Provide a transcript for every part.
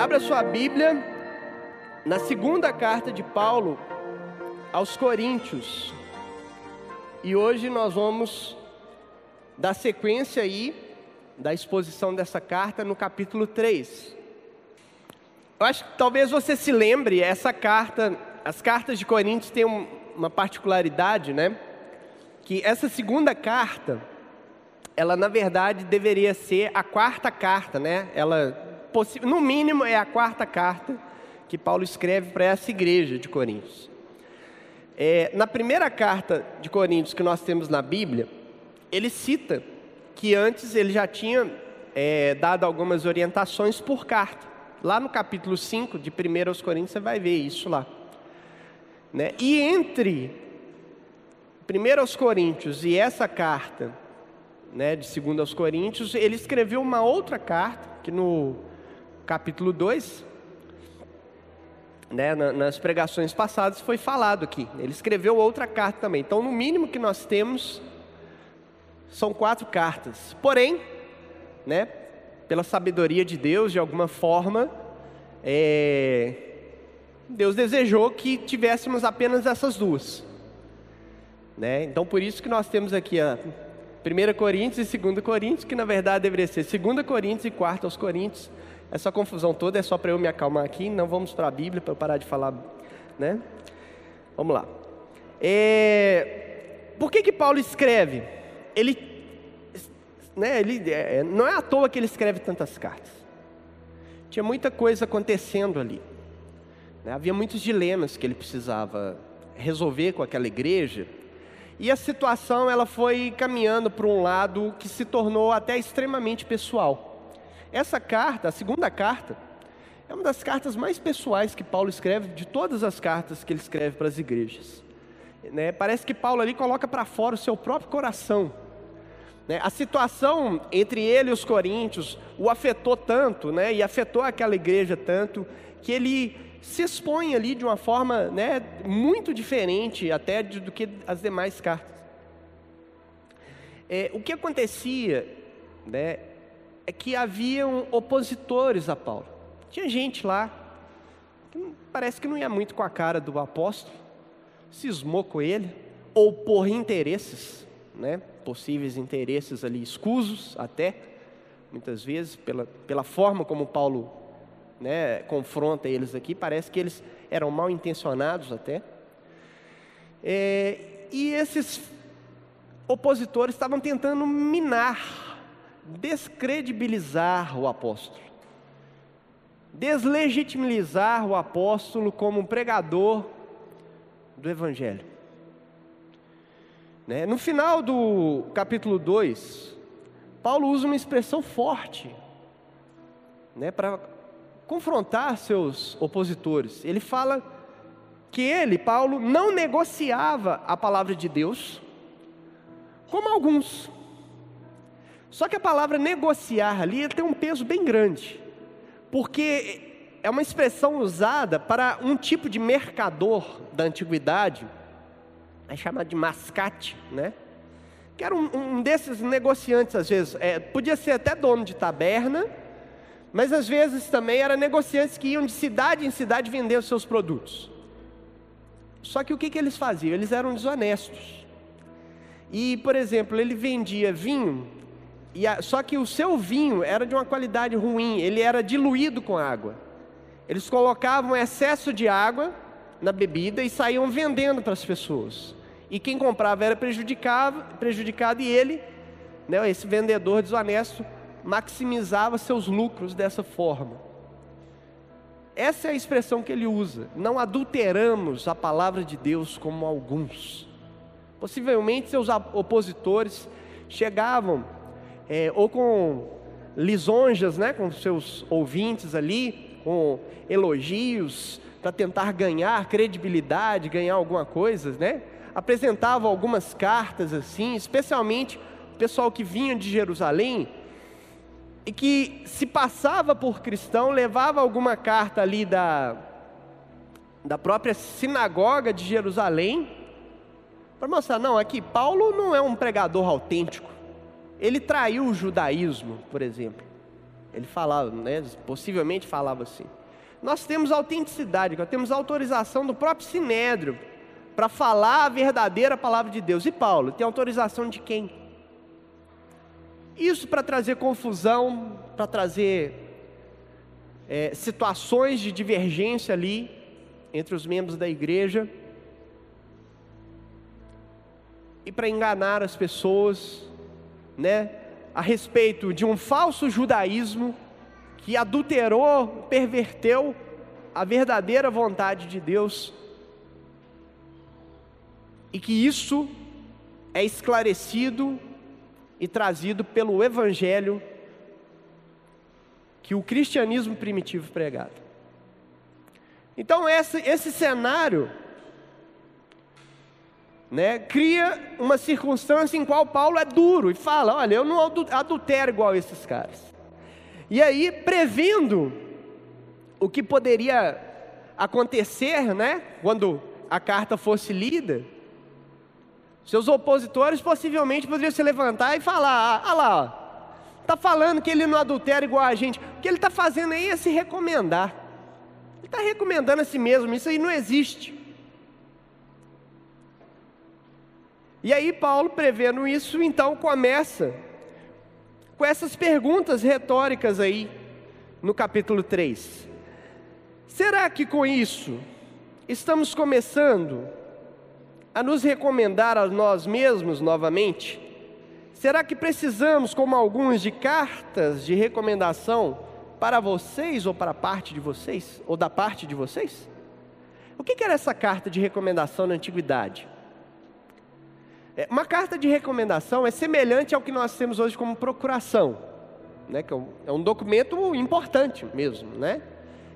Abra sua Bíblia na segunda carta de Paulo aos Coríntios. E hoje nós vamos dar sequência aí da exposição dessa carta no capítulo 3. Eu acho que talvez você se lembre, essa carta, as cartas de Coríntios têm uma particularidade, né? Que essa segunda carta, ela na verdade deveria ser a quarta carta, né? Ela no mínimo é a quarta carta que Paulo escreve para essa igreja de Coríntios. É, na primeira carta de Coríntios que nós temos na Bíblia, ele cita que antes ele já tinha é, dado algumas orientações por carta. Lá no capítulo 5 de 1 aos Coríntios você vai ver isso lá. Né? E entre 1 aos Coríntios e essa carta né, de 2 aos Coríntios, ele escreveu uma outra carta, que no capítulo 2, né, nas pregações passadas foi falado aqui. Ele escreveu outra carta também. Então, no mínimo que nós temos são quatro cartas. Porém, né, pela sabedoria de Deus, de alguma forma, é, Deus desejou que tivéssemos apenas essas duas. Né? Então, por isso que nós temos aqui a 1 Coríntios e 2 Coríntios, que na verdade deveria ser 2 Coríntios e 4 aos Coríntios, essa confusão toda é só para eu me acalmar aqui, não vamos para a Bíblia para eu parar de falar, né? Vamos lá. É... Por que que Paulo escreve? Ele, né, ele é, não é à toa que ele escreve tantas cartas. Tinha muita coisa acontecendo ali. Né? Havia muitos dilemas que ele precisava resolver com aquela igreja. E a situação ela foi caminhando para um lado que se tornou até extremamente pessoal. Essa carta, a segunda carta, é uma das cartas mais pessoais que Paulo escreve, de todas as cartas que ele escreve para as igrejas. Né? Parece que Paulo ali coloca para fora o seu próprio coração. Né? A situação entre ele e os coríntios o afetou tanto, né? e afetou aquela igreja tanto, que ele se expõe ali de uma forma né, muito diferente até do que as demais cartas. É, o que acontecia né, é que haviam opositores a Paulo. Tinha gente lá que parece que não ia muito com a cara do apóstolo, cismou com ele, ou por interesses, né, possíveis interesses ali escusos até, muitas vezes, pela, pela forma como Paulo né, confronta eles aqui, parece que eles eram mal intencionados até. É, e esses opositores estavam tentando minar descredibilizar o apóstolo, deslegitimizar o apóstolo como pregador do Evangelho. Né? No final do capítulo 2, Paulo usa uma expressão forte né, para confrontar seus opositores. Ele fala que ele, Paulo, não negociava a palavra de Deus, como alguns só que a palavra negociar ali tem um peso bem grande, porque é uma expressão usada para um tipo de mercador da antiguidade, é chamado de mascate, né? Que era um, um desses negociantes, às vezes, é, podia ser até dono de taberna, mas às vezes também eram negociantes que iam de cidade em cidade vender os seus produtos. Só que o que, que eles faziam? Eles eram desonestos. E, por exemplo, ele vendia vinho e a, só que o seu vinho era de uma qualidade ruim, ele era diluído com água. Eles colocavam excesso de água na bebida e saíam vendendo para as pessoas. E quem comprava era prejudicado, prejudicado e ele, né, esse vendedor desonesto, maximizava seus lucros dessa forma. Essa é a expressão que ele usa. Não adulteramos a palavra de Deus como alguns. Possivelmente seus opositores chegavam é, ou com lisonjas, né, com seus ouvintes ali, com elogios, para tentar ganhar credibilidade, ganhar alguma coisa, né? Apresentava algumas cartas assim, especialmente o pessoal que vinha de Jerusalém e que se passava por cristão, levava alguma carta ali da, da própria sinagoga de Jerusalém, para mostrar, não, aqui Paulo não é um pregador autêntico. Ele traiu o judaísmo, por exemplo. Ele falava, né, possivelmente falava assim. Nós temos autenticidade, nós temos autorização do próprio Sinédrio para falar a verdadeira palavra de Deus. E Paulo tem autorização de quem? Isso para trazer confusão, para trazer é, situações de divergência ali entre os membros da igreja e para enganar as pessoas, né, a respeito de um falso judaísmo que adulterou, perverteu a verdadeira vontade de Deus e que isso é esclarecido e trazido pelo Evangelho que o cristianismo primitivo pregava. Então, esse, esse cenário né, cria uma circunstância em qual Paulo é duro e fala: Olha, eu não adultero igual esses caras. E aí, prevendo o que poderia acontecer, né, quando a carta fosse lida, seus opositores possivelmente poderiam se levantar e falar: Ah, lá, está falando que ele não adultera igual a gente. O que ele está fazendo aí é se recomendar. Ele está recomendando a si mesmo, isso aí não existe. E aí, Paulo, prevendo isso, então começa com essas perguntas retóricas aí, no capítulo 3. Será que com isso estamos começando a nos recomendar a nós mesmos novamente? Será que precisamos, como alguns, de cartas de recomendação para vocês ou para parte de vocês? Ou da parte de vocês? O que era essa carta de recomendação na antiguidade? É, uma carta de recomendação é semelhante ao que nós temos hoje como procuração, né? que é um, é um documento importante mesmo. Né?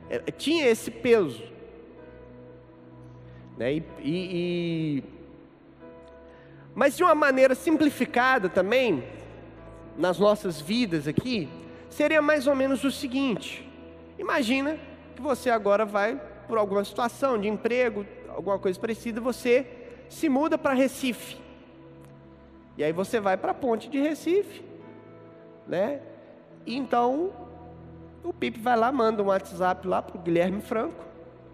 É, tinha esse peso. Né? E, e, e mas de uma maneira simplificada também, nas nossas vidas aqui, seria mais ou menos o seguinte: imagina que você agora vai por alguma situação de emprego, alguma coisa parecida, você se muda para Recife. E aí você vai para a ponte de Recife, né? Então o Pipe vai lá, manda um WhatsApp lá para o Guilherme Franco,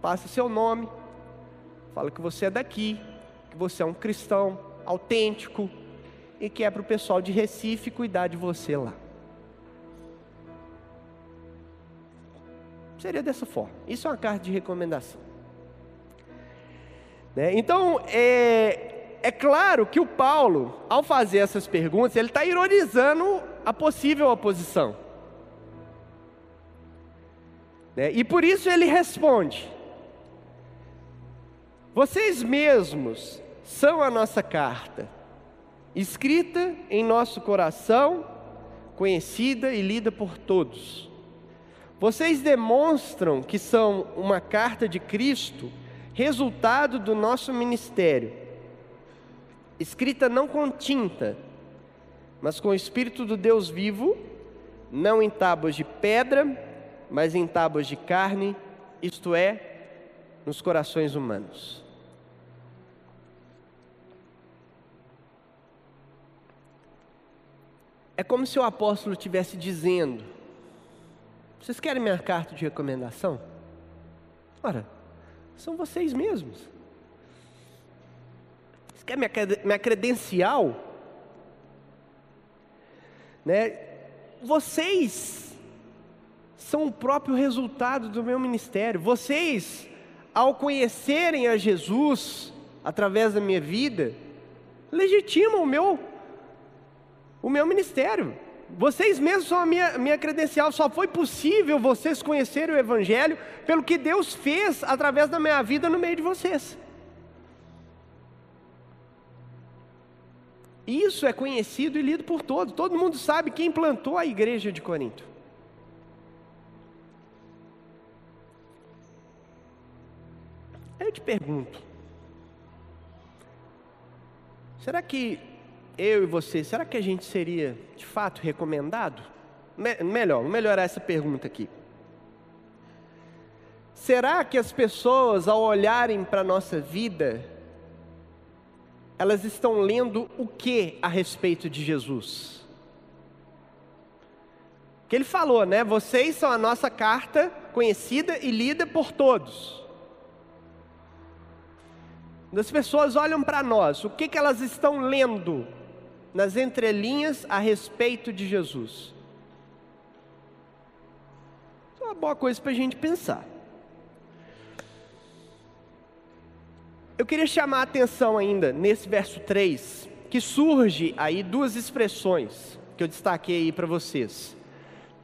passa seu nome, fala que você é daqui, que você é um cristão, autêntico e que é para o pessoal de Recife cuidar de você lá. Seria dessa forma. Isso é uma carta de recomendação. Né? Então, é, é claro que o Paulo, ao fazer essas perguntas, ele está ironizando a possível oposição. Né? E por isso ele responde: Vocês mesmos são a nossa carta, escrita em nosso coração, conhecida e lida por todos. Vocês demonstram que são uma carta de Cristo, resultado do nosso ministério, escrita não com tinta, mas com o Espírito do Deus vivo, não em tábuas de pedra, mas em tábuas de carne, isto é, nos corações humanos. É como se o apóstolo estivesse dizendo: Vocês querem minha carta de recomendação? Ora, são vocês mesmos. Vocês querem minha, minha credencial? Né? Vocês são o próprio resultado do meu ministério. Vocês, ao conhecerem a Jesus através da minha vida, legitimam o meu o meu ministério. Vocês mesmos são a minha, minha credencial. Só foi possível vocês conhecerem o Evangelho pelo que Deus fez através da minha vida no meio de vocês. Isso é conhecido e lido por todos. Todo mundo sabe quem plantou a igreja de Corinto. Eu te pergunto: será que eu e você, será que a gente seria de fato recomendado? Me melhor, vou melhorar essa pergunta aqui. Será que as pessoas, ao olharem para a nossa vida, elas estão lendo o que a respeito de Jesus? Que ele falou, né? Vocês são a nossa carta conhecida e lida por todos. As pessoas olham para nós, o que, que elas estão lendo nas entrelinhas a respeito de Jesus? é uma boa coisa para a gente pensar. Eu queria chamar a atenção ainda nesse verso 3, que surge aí duas expressões que eu destaquei aí para vocês: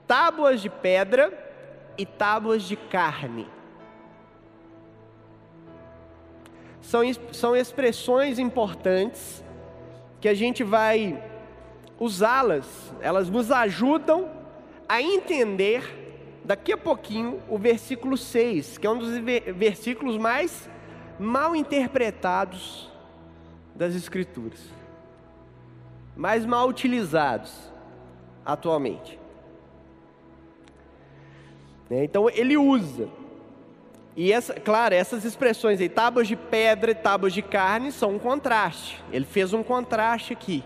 tábuas de pedra e tábuas de carne. São, são expressões importantes que a gente vai usá-las, elas nos ajudam a entender daqui a pouquinho o versículo 6, que é um dos versículos mais mal interpretados das Escrituras, mais mal utilizados atualmente. Né, então ele usa, e essa, claro, essas expressões aí, tábuas de pedra e tábuas de carne, são um contraste. Ele fez um contraste aqui,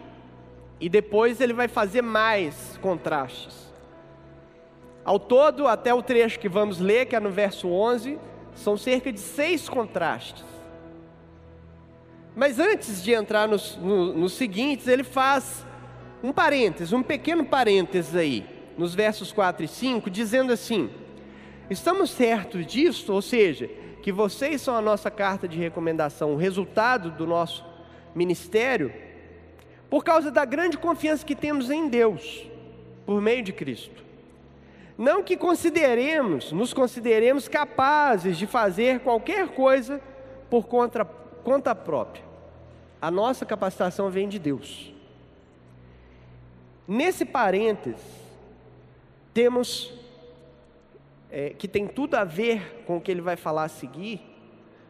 e depois ele vai fazer mais contrastes. Ao todo, até o trecho que vamos ler, que é no verso 11, são cerca de seis contrastes. Mas antes de entrar nos, no, nos seguintes, ele faz um parênteses, um pequeno parênteses aí, nos versos 4 e 5, dizendo assim: Estamos certos disso, ou seja, que vocês são a nossa carta de recomendação, o resultado do nosso ministério, por causa da grande confiança que temos em Deus, por meio de Cristo. Não que consideremos, nos consideremos capazes de fazer qualquer coisa por conta, conta própria. A nossa capacitação vem de Deus. Nesse parênteses, temos é, que tem tudo a ver com o que ele vai falar a seguir,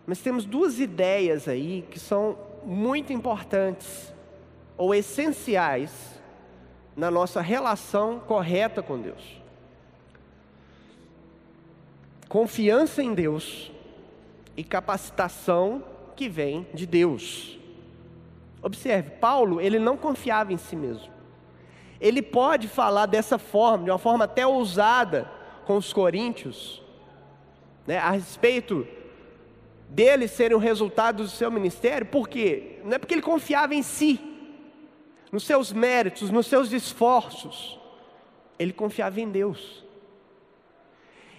mas temos duas ideias aí que são muito importantes ou essenciais na nossa relação correta com Deus confiança em Deus e capacitação que vem de Deus. Observe, Paulo, ele não confiava em si mesmo. Ele pode falar dessa forma, de uma forma até ousada com os coríntios, né, a respeito deles serem o resultado do seu ministério, por quê? Não é porque ele confiava em si, nos seus méritos, nos seus esforços, ele confiava em Deus.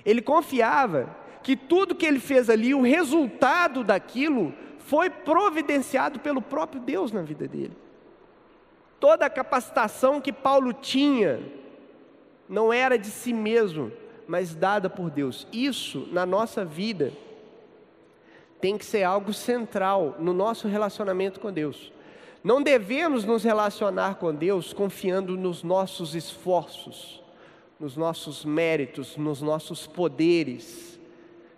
Ele confiava que tudo que ele fez ali, o resultado daquilo, foi providenciado pelo próprio Deus na vida dele. Toda a capacitação que Paulo tinha não era de si mesmo, mas dada por Deus. Isso na nossa vida tem que ser algo central no nosso relacionamento com Deus. Não devemos nos relacionar com Deus confiando nos nossos esforços nos nossos méritos, nos nossos poderes,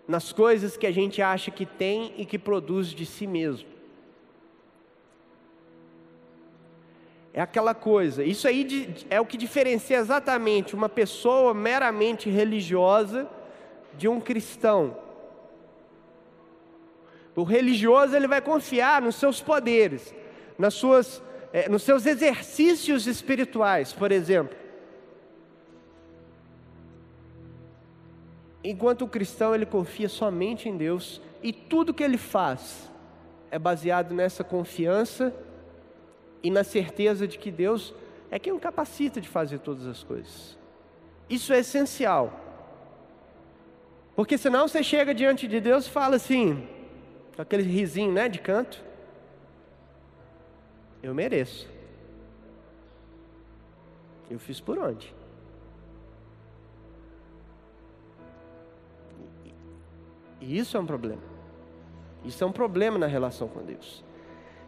nas coisas que a gente acha que tem e que produz de si mesmo. É aquela coisa, isso aí é o que diferencia exatamente uma pessoa meramente religiosa de um cristão. O religioso ele vai confiar nos seus poderes, nas suas, é, nos seus exercícios espirituais, por exemplo. Enquanto o cristão ele confia somente em Deus e tudo que ele faz é baseado nessa confiança e na certeza de que Deus é quem o capacita de fazer todas as coisas. Isso é essencial. Porque senão você chega diante de Deus e fala assim, com aquele risinho, né, de canto. Eu mereço. Eu fiz por onde? E isso é um problema. Isso é um problema na relação com Deus.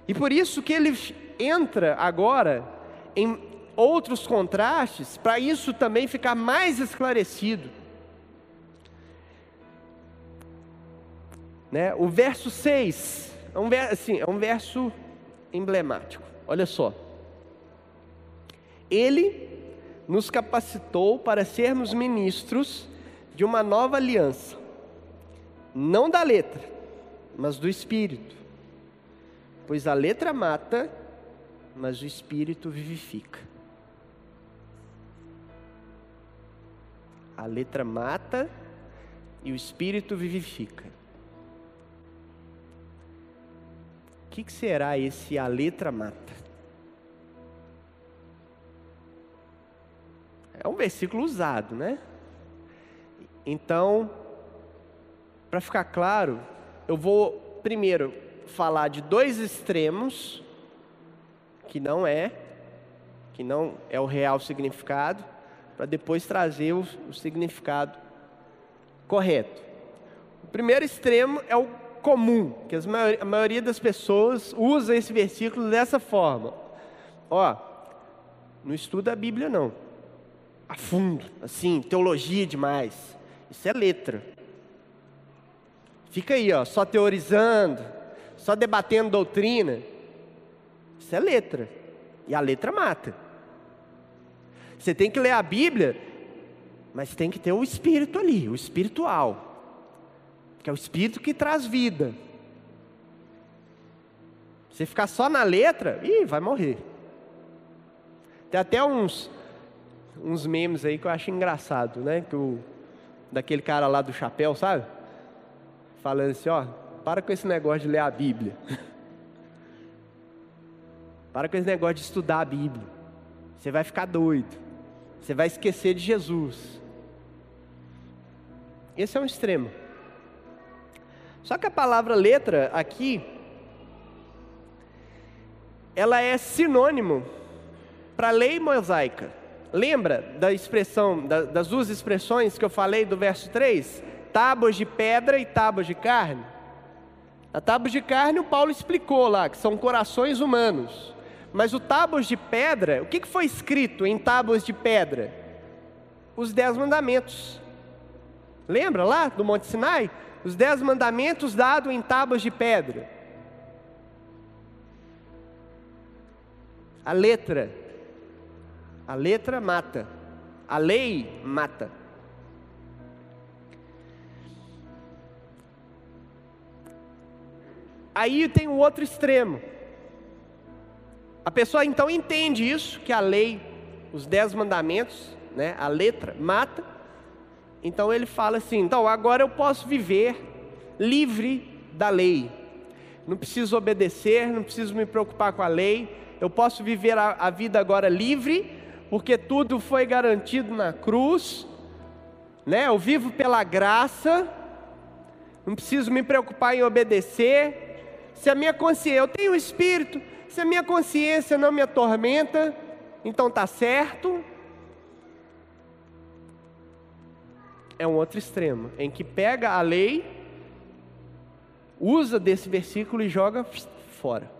E por isso que ele entra agora em outros contrastes, para isso também ficar mais esclarecido. Né? O verso 6 é um, assim, é um verso emblemático. Olha só. Ele nos capacitou para sermos ministros de uma nova aliança não da letra, mas do espírito. Pois a letra mata, mas o espírito vivifica. A letra mata e o espírito vivifica. O que, que será esse a letra mata? É um versículo usado, né? Então, para ficar claro, eu vou primeiro falar de dois extremos que não é, que não é o real significado, para depois trazer o, o significado correto. O primeiro extremo é o comum, que a maioria das pessoas usa esse versículo dessa forma. Ó, não estuda a Bíblia não, a fundo, assim, teologia demais. Isso é letra. Fica aí, ó, só teorizando, só debatendo doutrina. Isso é letra. E a letra mata. Você tem que ler a Bíblia, mas tem que ter o espírito ali, o espiritual. Que é o espírito que traz vida. Você ficar só na letra, ih, vai morrer. Tem até uns uns memes aí que eu acho engraçado, né? Que o daquele cara lá do chapéu, sabe? Falando assim, ó, para com esse negócio de ler a Bíblia. para com esse negócio de estudar a Bíblia. Você vai ficar doido. Você vai esquecer de Jesus. Esse é um extremo. Só que a palavra letra aqui, ela é sinônimo para lei mosaica. Lembra da expressão, das duas expressões que eu falei do verso 3? Tábuas de pedra e tábuas de carne. A tábua de carne, o Paulo explicou lá, que são corações humanos. Mas o tábuas de pedra, o que foi escrito em tábuas de pedra? Os dez mandamentos. Lembra lá do Monte Sinai? Os dez mandamentos dados em tábuas de pedra. A letra a letra mata, a lei mata. Aí tem o outro extremo. A pessoa então entende isso, que a lei, os dez mandamentos, né, a letra mata. Então ele fala assim: então agora eu posso viver livre da lei. Não preciso obedecer, não preciso me preocupar com a lei. Eu posso viver a, a vida agora livre porque tudo foi garantido na cruz, né? Eu vivo pela graça, não preciso me preocupar em obedecer. Se a minha consciência, eu tenho espírito, se a minha consciência não me atormenta, então tá certo. É um outro extremo, em que pega a lei, usa desse versículo e joga fora.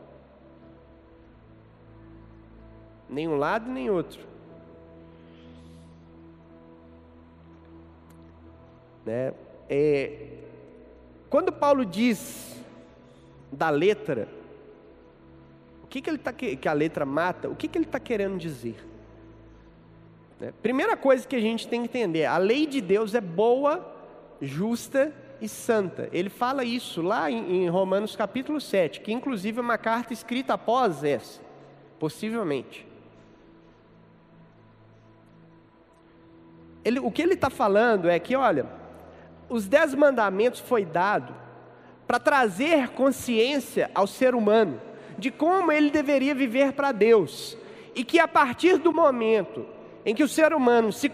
Nem um lado nem outro. Né? É, quando Paulo diz da letra, o que, que ele tá que a letra mata? O que, que ele está querendo dizer? Né? Primeira coisa que a gente tem que entender: a lei de Deus é boa, justa e santa. Ele fala isso lá em, em Romanos capítulo 7, que inclusive é uma carta escrita após essa, possivelmente. Ele, o que ele está falando é que, olha, os dez mandamentos foi dado para trazer consciência ao ser humano de como ele deveria viver para Deus e que a partir do momento em que o ser humano se,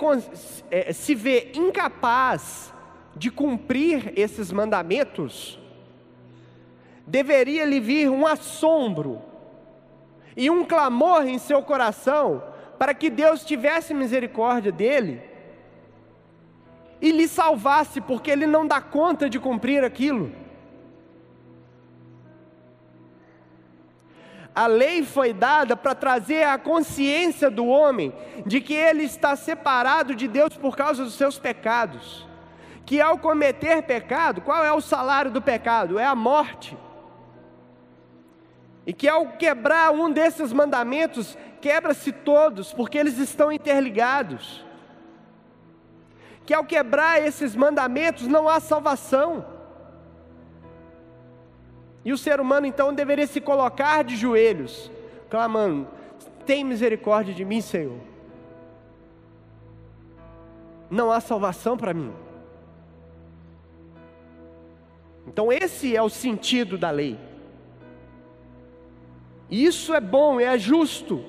é, se vê incapaz de cumprir esses mandamentos, deveria lhe vir um assombro e um clamor em seu coração para que Deus tivesse misericórdia dele e lhe salvasse, porque ele não dá conta de cumprir aquilo. A lei foi dada para trazer a consciência do homem de que ele está separado de Deus por causa dos seus pecados. Que ao cometer pecado, qual é o salário do pecado? É a morte. E que ao quebrar um desses mandamentos, quebra-se todos, porque eles estão interligados que ao quebrar esses mandamentos não há salvação. E o ser humano então deveria se colocar de joelhos, clamando: Tem misericórdia de mim, Senhor. não há salvação para mim. Então, esse é o sentido da lei. Isso é bom, é justo.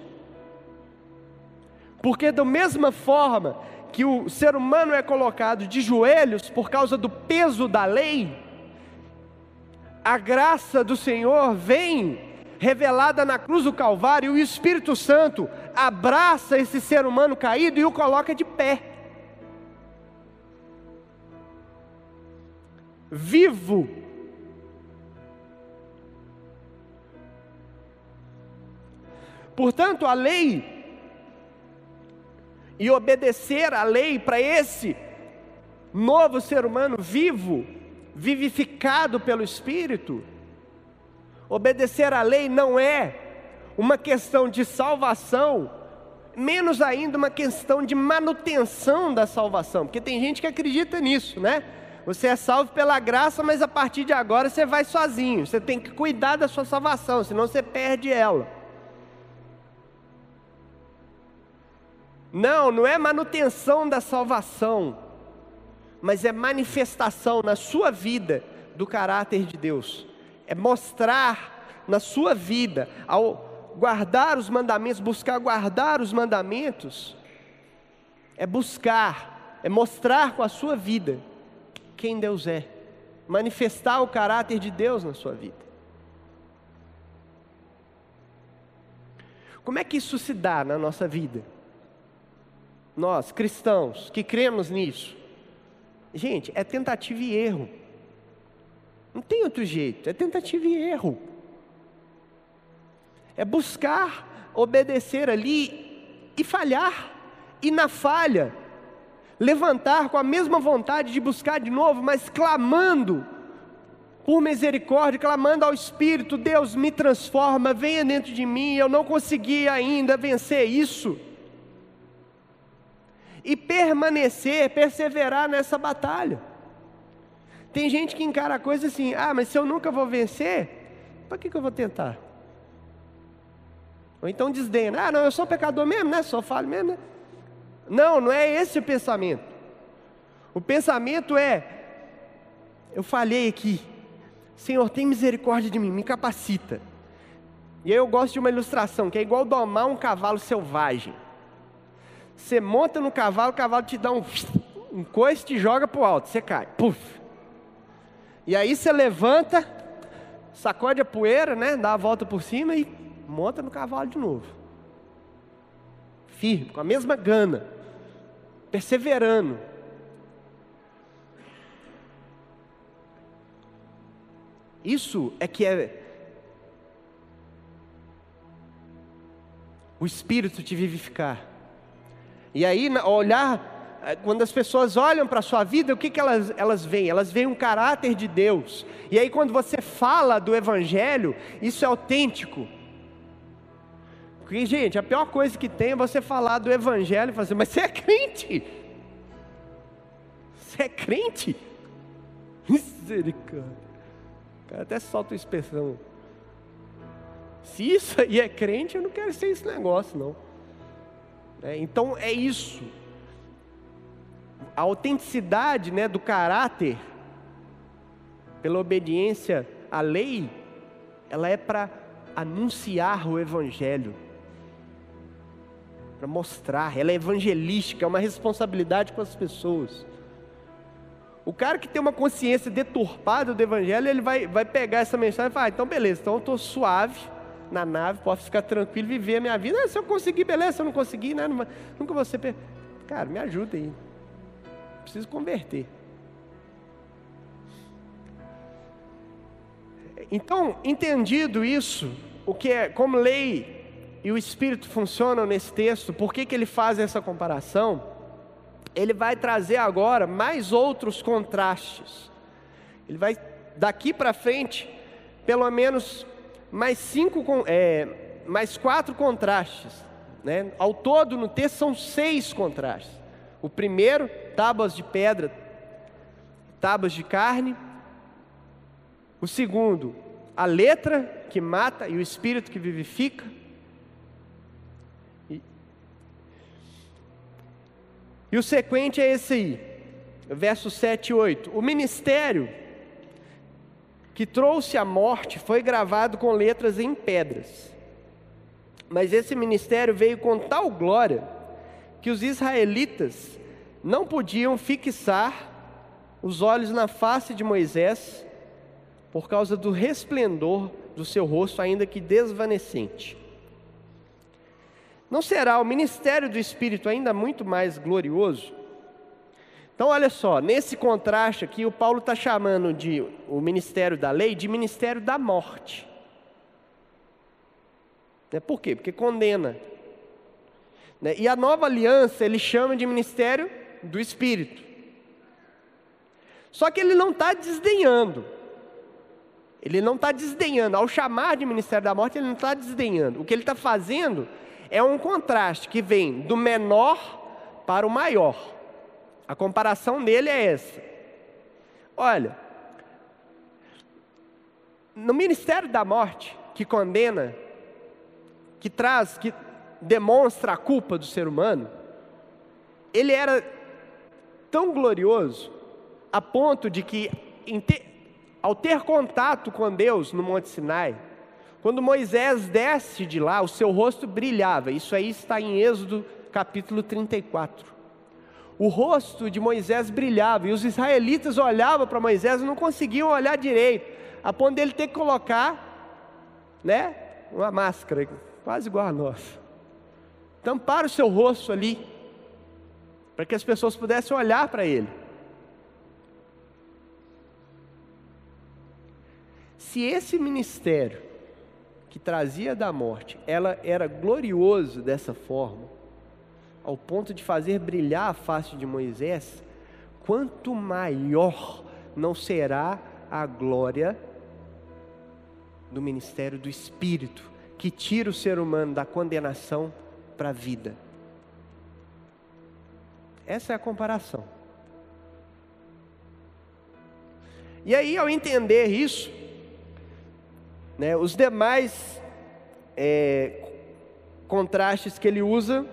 Porque, da mesma forma que o ser humano é colocado de joelhos por causa do peso da lei, a graça do Senhor vem revelada na cruz do Calvário, e o Espírito Santo abraça esse ser humano caído e o coloca de pé. Vivo. Portanto, a lei e obedecer à lei para esse novo ser humano vivo, vivificado pelo Espírito, obedecer à lei não é uma questão de salvação, menos ainda uma questão de manutenção da salvação, porque tem gente que acredita nisso, né? Você é salvo pela graça, mas a partir de agora você vai sozinho. Você tem que cuidar da sua salvação, senão você perde ela. Não, não é manutenção da salvação, mas é manifestação na sua vida do caráter de Deus. É mostrar na sua vida, ao guardar os mandamentos, buscar guardar os mandamentos, é buscar, é mostrar com a sua vida quem Deus é, manifestar o caráter de Deus na sua vida. Como é que isso se dá na nossa vida? nós cristãos que cremos nisso, gente, é tentativa e erro. Não tem outro jeito, é tentativa e erro. É buscar obedecer ali e falhar, e na falha, levantar com a mesma vontade de buscar de novo, mas clamando por misericórdia, clamando ao Espírito: Deus me transforma, venha dentro de mim, eu não consegui ainda vencer isso e permanecer, perseverar nessa batalha. Tem gente que encara a coisa assim: ah, mas se eu nunca vou vencer, para que, que eu vou tentar? Ou então desdenha: ah, não, eu sou pecador mesmo, né? Sou falho mesmo, né? Não, não é esse o pensamento. O pensamento é: eu falhei aqui, Senhor, tem misericórdia de mim, me capacita. E aí eu gosto de uma ilustração que é igual domar um cavalo selvagem. Você monta no cavalo, o cavalo te dá um, um coice, te joga para o alto, você cai. Puf. E aí você levanta, sacode a poeira, né? Dá a volta por cima e monta no cavalo de novo. Firme, com a mesma gana, perseverando. Isso é que é o Espírito te vivificar. E aí, olhar, eh, quando as pessoas olham para a sua vida, o que, que elas, elas veem? Elas veem um caráter de Deus. E aí, quando você fala do Evangelho, isso é autêntico. Porque, gente, a pior coisa que tem é você falar do Evangelho e falar assim, mas você é crente. Você é crente? Misericórdia. O cara até solta a expressão. Se isso aí é crente, eu não quero ser esse negócio, não. É, então é isso. A autenticidade né, do caráter, pela obediência à lei, ela é para anunciar o Evangelho, para mostrar, ela é evangelística, é uma responsabilidade com as pessoas. O cara que tem uma consciência deturpada do Evangelho, ele vai, vai pegar essa mensagem e falar: ah, então beleza, então eu estou suave, na nave, posso ficar tranquilo, viver a minha vida. Ah, se eu conseguir, beleza, se eu não conseguir, né, nunca você. Cara, me ajuda aí. Preciso converter. Então, entendido isso, o que é, como lei e o Espírito funcionam nesse texto, por que, que ele faz essa comparação? Ele vai trazer agora mais outros contrastes. Ele vai, daqui para frente, pelo menos mais cinco, é, mais quatro contrastes. Né? Ao todo no texto são seis contrastes. O primeiro, tábuas de pedra, tábuas de carne. O segundo, a letra que mata e o espírito que vivifica. E o sequente é esse aí, versos 7 e 8. O ministério que trouxe a morte foi gravado com letras em pedras. Mas esse ministério veio com tal glória que os israelitas não podiam fixar os olhos na face de Moisés por causa do resplendor do seu rosto, ainda que desvanecente. Não será o ministério do Espírito ainda muito mais glorioso? Então, olha só, nesse contraste aqui, o Paulo está chamando de o ministério da lei de ministério da morte. Né, por quê? Porque condena. Né, e a nova aliança ele chama de ministério do Espírito. Só que ele não está desdenhando. Ele não está desdenhando. Ao chamar de ministério da morte, ele não está desdenhando. O que ele está fazendo é um contraste que vem do menor para o maior. A comparação dele é essa. Olha, no ministério da morte, que condena, que traz, que demonstra a culpa do ser humano, ele era tão glorioso a ponto de que, ao ter contato com Deus no Monte Sinai, quando Moisés desce de lá, o seu rosto brilhava. Isso aí está em Êxodo capítulo 34. O rosto de Moisés brilhava e os israelitas olhavam para Moisés e não conseguiam olhar direito, a ponto dele ter que colocar, né, uma máscara quase igual a nossa. Tampar o seu rosto ali, para que as pessoas pudessem olhar para ele. Se esse ministério que trazia da morte, ela era glorioso dessa forma, ao ponto de fazer brilhar a face de Moisés, quanto maior não será a glória do ministério do Espírito, que tira o ser humano da condenação para a vida. Essa é a comparação. E aí, ao entender isso, né? Os demais é, contrastes que ele usa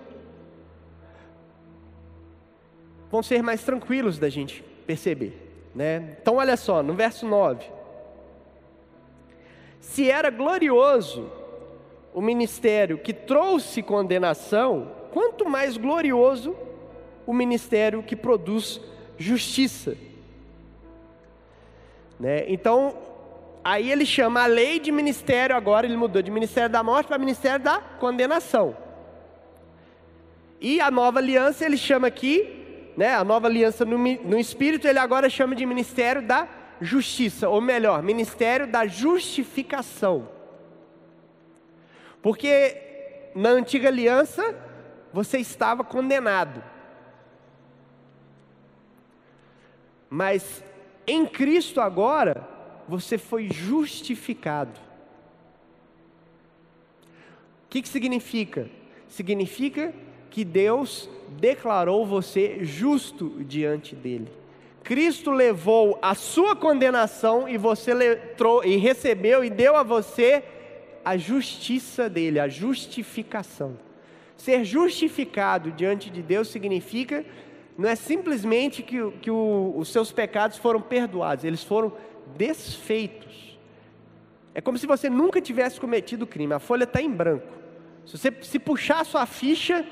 vão ser mais tranquilos da gente perceber. Né? Então, olha só, no verso 9: Se era glorioso o ministério que trouxe condenação, quanto mais glorioso o ministério que produz justiça. Né? Então, Aí ele chama a lei de ministério, agora ele mudou de ministério da morte para ministério da condenação. E a nova aliança ele chama aqui, né, a nova aliança no, no Espírito, ele agora chama de ministério da justiça, ou melhor, ministério da justificação. Porque na antiga aliança você estava condenado. Mas em Cristo agora, você foi justificado. O que, que significa? Significa que Deus declarou você justo diante dele. Cristo levou a sua condenação e você letrou, e recebeu e deu a você a justiça dele, a justificação. Ser justificado diante de Deus significa não é simplesmente que, que o, os seus pecados foram perdoados, eles foram desfeitos. É como se você nunca tivesse cometido crime, a folha está em branco. Se você se puxar a sua ficha,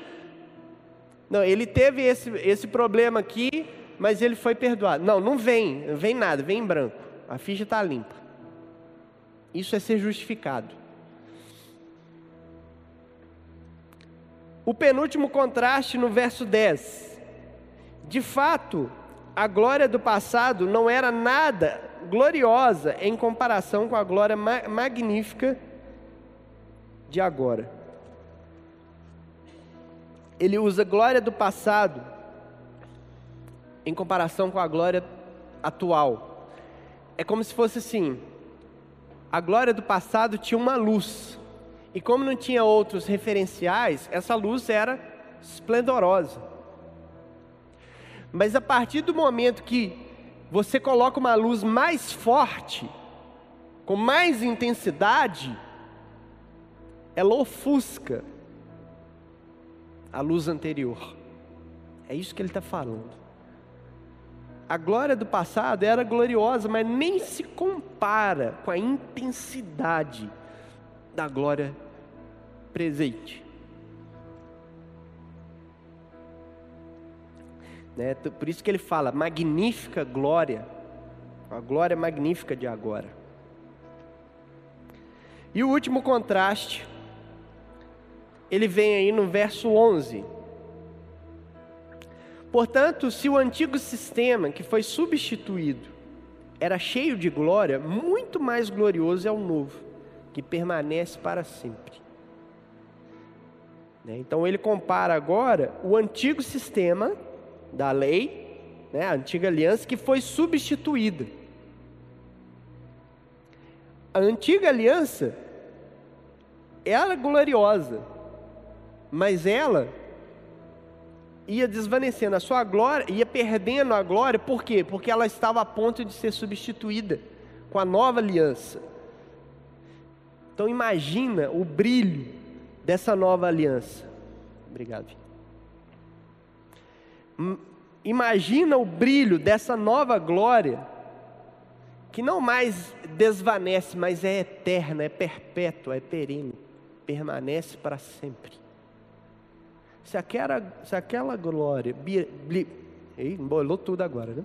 não, ele teve esse, esse problema aqui, mas ele foi perdoado. Não, não vem, não vem nada, vem em branco. A ficha está limpa. Isso é ser justificado. O penúltimo contraste no verso 10. De fato, a glória do passado não era nada gloriosa em comparação com a glória ma magnífica de agora. Ele usa glória do passado em comparação com a glória atual. É como se fosse assim: a glória do passado tinha uma luz, e como não tinha outros referenciais, essa luz era esplendorosa. Mas a partir do momento que você coloca uma luz mais forte, com mais intensidade, ela ofusca a luz anterior. É isso que ele está falando. A glória do passado era gloriosa, mas nem se compara com a intensidade da glória presente. Né? Por isso que ele fala magnífica glória, a glória magnífica de agora. E o último contraste, ele vem aí no verso 11. Portanto, se o antigo sistema que foi substituído era cheio de glória, muito mais glorioso é o novo, que permanece para sempre. Né? Então ele compara agora o antigo sistema da lei, né, a antiga aliança, que foi substituída. A antiga aliança era gloriosa, mas ela ia desvanecendo a sua glória, ia perdendo a glória, por quê? Porque ela estava a ponto de ser substituída com a nova aliança. Então imagina o brilho dessa nova aliança. Obrigado. Hum, imagina o brilho dessa nova glória, que não mais desvanece, mas é eterna, é perpétua, é perene, permanece para sempre. Se aquela, se aquela glória. Bi, bi, embolou tudo agora, né?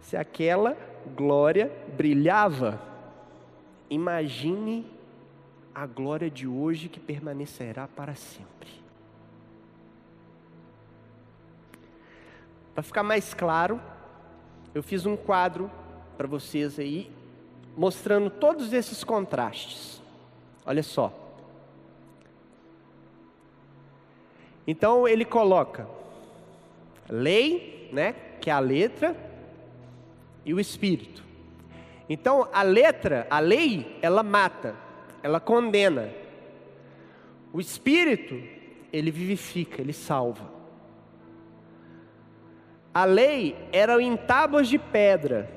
Se aquela glória brilhava, imagine a glória de hoje que permanecerá para sempre. Para ficar mais claro, eu fiz um quadro para vocês aí, mostrando todos esses contrastes. Olha só. Então ele coloca lei, né, que é a letra, e o espírito. Então a letra, a lei, ela mata, ela condena. O espírito, ele vivifica, ele salva. A lei era em tábuas de pedra,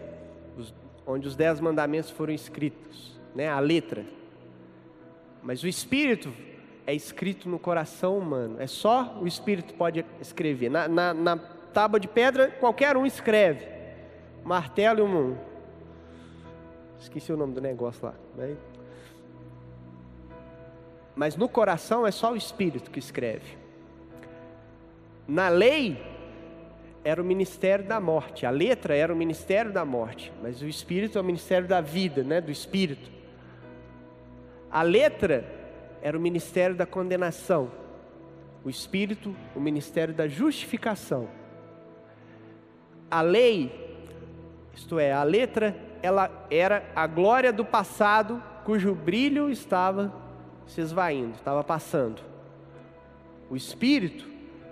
onde os dez mandamentos foram escritos, né, a letra. Mas o espírito é escrito no coração humano. É só o Espírito pode escrever. Na, na, na tábua de pedra, qualquer um escreve. Martelo e um. Esqueci o nome do negócio lá. Né? Mas no coração é só o Espírito que escreve. Na lei, era o ministério da morte. A letra era o ministério da morte. Mas o Espírito é o ministério da vida, né? do Espírito. A letra era o ministério da condenação, o Espírito, o ministério da justificação. A lei, isto é, a letra, ela era a glória do passado cujo brilho estava se esvaindo, estava passando. O Espírito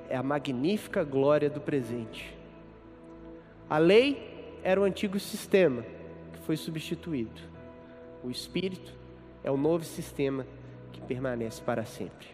é a magnífica glória do presente. A lei era o antigo sistema que foi substituído. O Espírito é o novo sistema permanece para sempre.